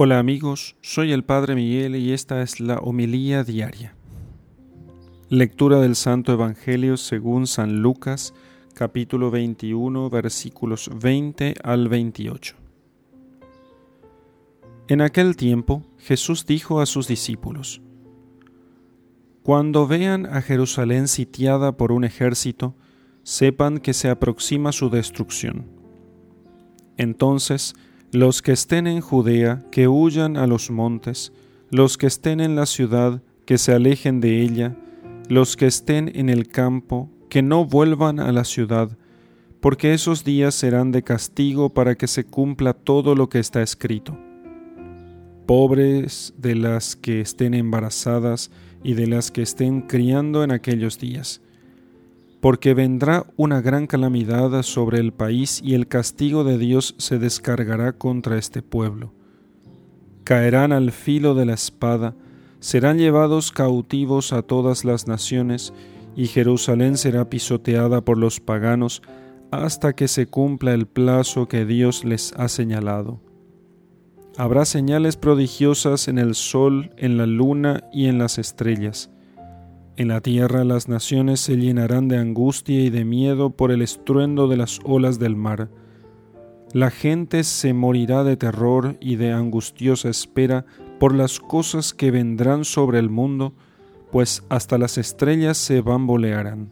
Hola amigos, soy el Padre Miguel y esta es la homilía diaria. Lectura del Santo Evangelio según San Lucas, capítulo 21, versículos 20 al 28. En aquel tiempo Jesús dijo a sus discípulos, Cuando vean a Jerusalén sitiada por un ejército, sepan que se aproxima su destrucción. Entonces, los que estén en Judea, que huyan a los montes, los que estén en la ciudad, que se alejen de ella, los que estén en el campo, que no vuelvan a la ciudad, porque esos días serán de castigo para que se cumpla todo lo que está escrito. Pobres de las que estén embarazadas y de las que estén criando en aquellos días porque vendrá una gran calamidad sobre el país y el castigo de Dios se descargará contra este pueblo. Caerán al filo de la espada, serán llevados cautivos a todas las naciones, y Jerusalén será pisoteada por los paganos hasta que se cumpla el plazo que Dios les ha señalado. Habrá señales prodigiosas en el sol, en la luna y en las estrellas en la tierra las naciones se llenarán de angustia y de miedo por el estruendo de las olas del mar. La gente se morirá de terror y de angustiosa espera por las cosas que vendrán sobre el mundo, pues hasta las estrellas se bambolearán.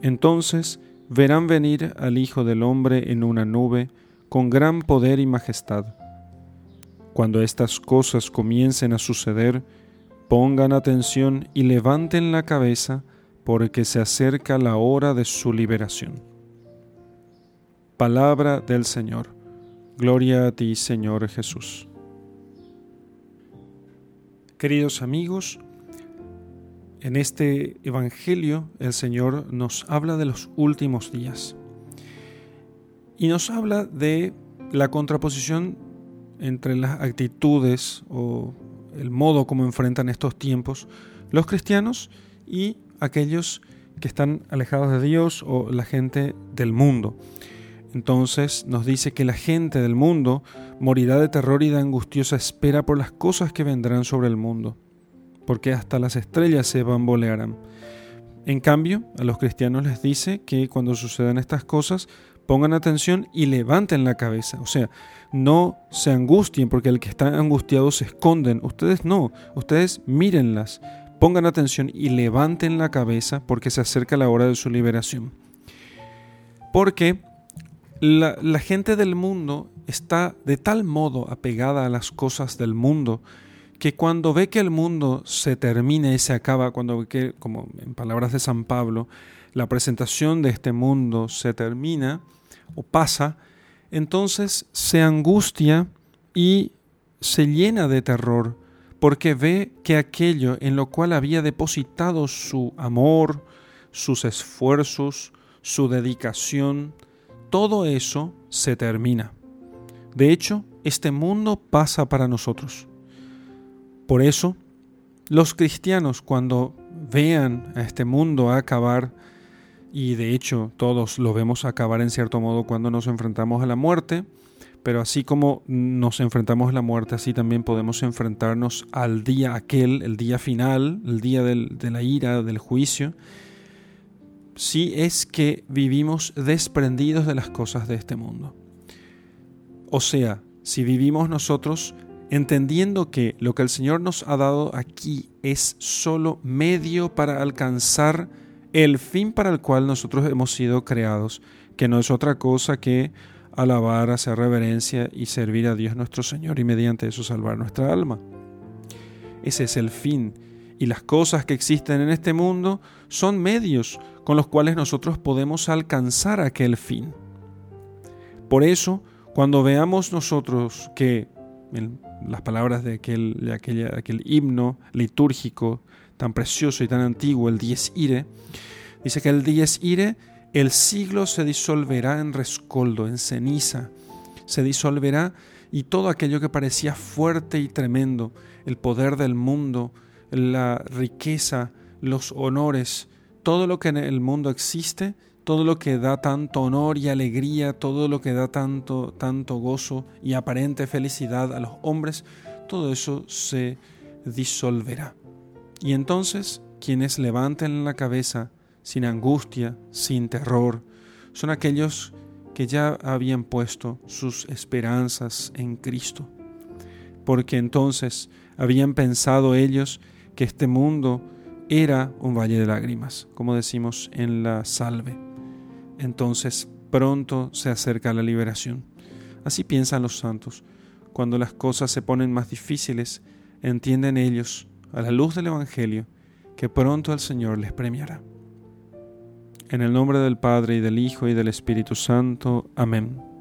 Entonces verán venir al Hijo del Hombre en una nube, con gran poder y majestad. Cuando estas cosas comiencen a suceder, Pongan atención y levanten la cabeza porque se acerca la hora de su liberación. Palabra del Señor. Gloria a ti, Señor Jesús. Queridos amigos, en este Evangelio el Señor nos habla de los últimos días y nos habla de la contraposición entre las actitudes o el modo como enfrentan estos tiempos los cristianos y aquellos que están alejados de Dios o la gente del mundo. Entonces nos dice que la gente del mundo morirá de terror y de angustiosa espera por las cosas que vendrán sobre el mundo, porque hasta las estrellas se bambolearán. En cambio, a los cristianos les dice que cuando sucedan estas cosas, pongan atención y levanten la cabeza. O sea, no se angustien porque el que está angustiado se esconden. Ustedes no, ustedes mírenlas, pongan atención y levanten la cabeza porque se acerca la hora de su liberación. Porque la, la gente del mundo está de tal modo apegada a las cosas del mundo que cuando ve que el mundo se termina y se acaba, cuando ve que, como en palabras de San Pablo, la presentación de este mundo se termina o pasa, entonces se angustia y se llena de terror porque ve que aquello en lo cual había depositado su amor, sus esfuerzos, su dedicación, todo eso se termina. De hecho, este mundo pasa para nosotros. Por eso, los cristianos cuando vean a este mundo acabar, y de hecho todos lo vemos acabar en cierto modo cuando nos enfrentamos a la muerte, pero así como nos enfrentamos a la muerte, así también podemos enfrentarnos al día aquel, el día final, el día de la ira, del juicio, si es que vivimos desprendidos de las cosas de este mundo. O sea, si vivimos nosotros entendiendo que lo que el Señor nos ha dado aquí es solo medio para alcanzar el fin para el cual nosotros hemos sido creados, que no es otra cosa que alabar, hacer reverencia y servir a Dios nuestro Señor y mediante eso salvar nuestra alma. Ese es el fin. Y las cosas que existen en este mundo son medios con los cuales nosotros podemos alcanzar aquel fin. Por eso, cuando veamos nosotros que las palabras de aquel, de aquel himno litúrgico tan precioso y tan antiguo, el Dies Ire, dice que el Dies Ire, el siglo se disolverá en rescoldo, en ceniza, se disolverá y todo aquello que parecía fuerte y tremendo, el poder del mundo, la riqueza, los honores, todo lo que en el mundo existe, todo lo que da tanto honor y alegría, todo lo que da tanto, tanto gozo y aparente felicidad a los hombres, todo eso se disolverá. Y entonces quienes levanten la cabeza sin angustia, sin terror, son aquellos que ya habían puesto sus esperanzas en Cristo. Porque entonces habían pensado ellos que este mundo era un valle de lágrimas, como decimos en la salve. Entonces pronto se acerca la liberación. Así piensan los santos. Cuando las cosas se ponen más difíciles, entienden ellos, a la luz del Evangelio, que pronto el Señor les premiará. En el nombre del Padre y del Hijo y del Espíritu Santo. Amén.